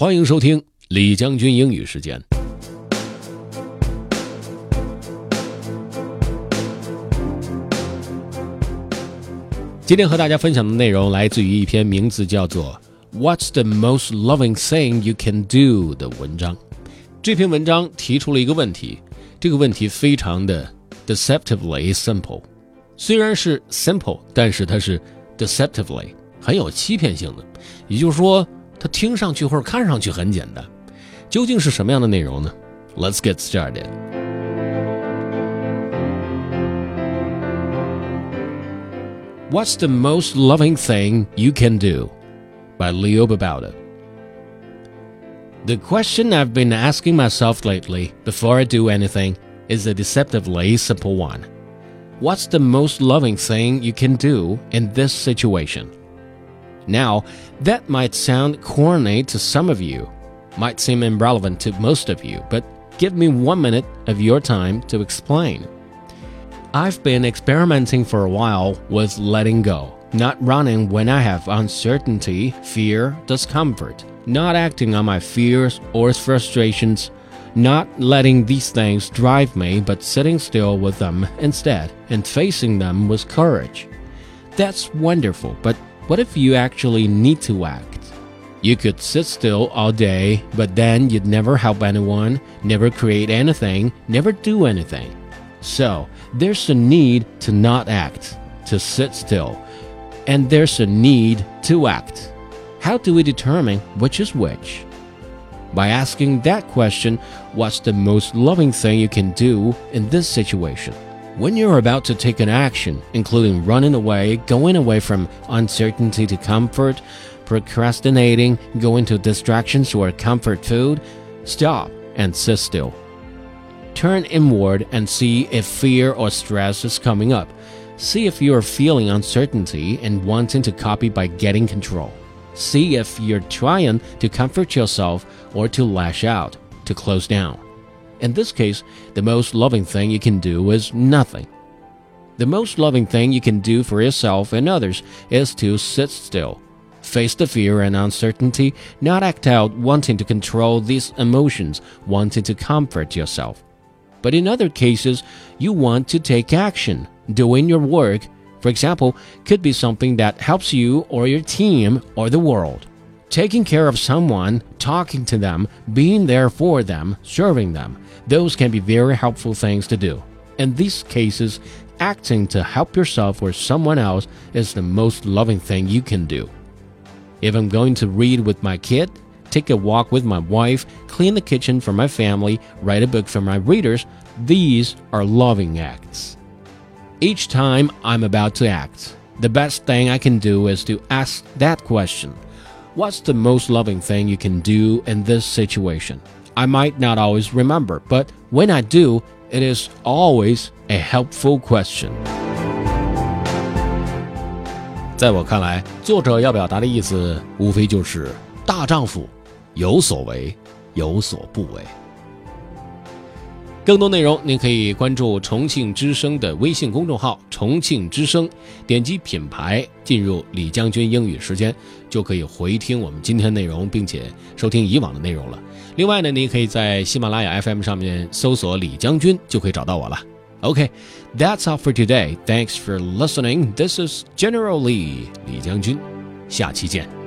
欢迎收听李将军英语时间。今天和大家分享的内容来自于一篇名字叫做《What's the most loving thing you can do》的文章。这篇文章提出了一个问题，这个问题非常的 deceptively simple。虽然是 simple，但是它是 deceptively 很有欺骗性的，也就是说。它听上去或者看上去很简单，究竟是什么样的内容呢？Let's get started. What's the most loving thing you can do? By Leo Babauta. The question I've been asking myself lately before I do anything is a deceptively simple one. What's the most loving thing you can do in this situation? Now, that might sound corny to some of you, might seem irrelevant to most of you, but give me one minute of your time to explain. I've been experimenting for a while with letting go, not running when I have uncertainty, fear, discomfort, not acting on my fears or frustrations, not letting these things drive me, but sitting still with them instead and facing them with courage. That's wonderful, but what if you actually need to act? You could sit still all day, but then you'd never help anyone, never create anything, never do anything. So, there's a need to not act, to sit still, and there's a need to act. How do we determine which is which? By asking that question, what's the most loving thing you can do in this situation? When you're about to take an action, including running away, going away from uncertainty to comfort, procrastinating, going to distractions or comfort food, stop and sit still. Turn inward and see if fear or stress is coming up. See if you are feeling uncertainty and wanting to copy by getting control. See if you're trying to comfort yourself or to lash out, to close down. In this case, the most loving thing you can do is nothing. The most loving thing you can do for yourself and others is to sit still. Face the fear and uncertainty, not act out wanting to control these emotions, wanting to comfort yourself. But in other cases, you want to take action, doing your work, for example, could be something that helps you or your team or the world. Taking care of someone, talking to them, being there for them, serving them, those can be very helpful things to do. In these cases, acting to help yourself or someone else is the most loving thing you can do. If I'm going to read with my kid, take a walk with my wife, clean the kitchen for my family, write a book for my readers, these are loving acts. Each time I'm about to act, the best thing I can do is to ask that question What's the most loving thing you can do in this situation? I might not always remember, but when I do, it is always a helpful question. 在我看来，作者要表达的意思无非就是大丈夫有所为，有所不为。 更多内容，您可以关注重庆之声的微信公众号“重庆之声”，点击品牌进入李将军英语时间，就可以回听我们今天内容，并且收听以往的内容了。另外呢，你可以在喜马拉雅 FM 上面搜索“李将军”，就可以找到我了。OK，that's all for today. Thanks for listening. This is General Lee，李将军。下期见。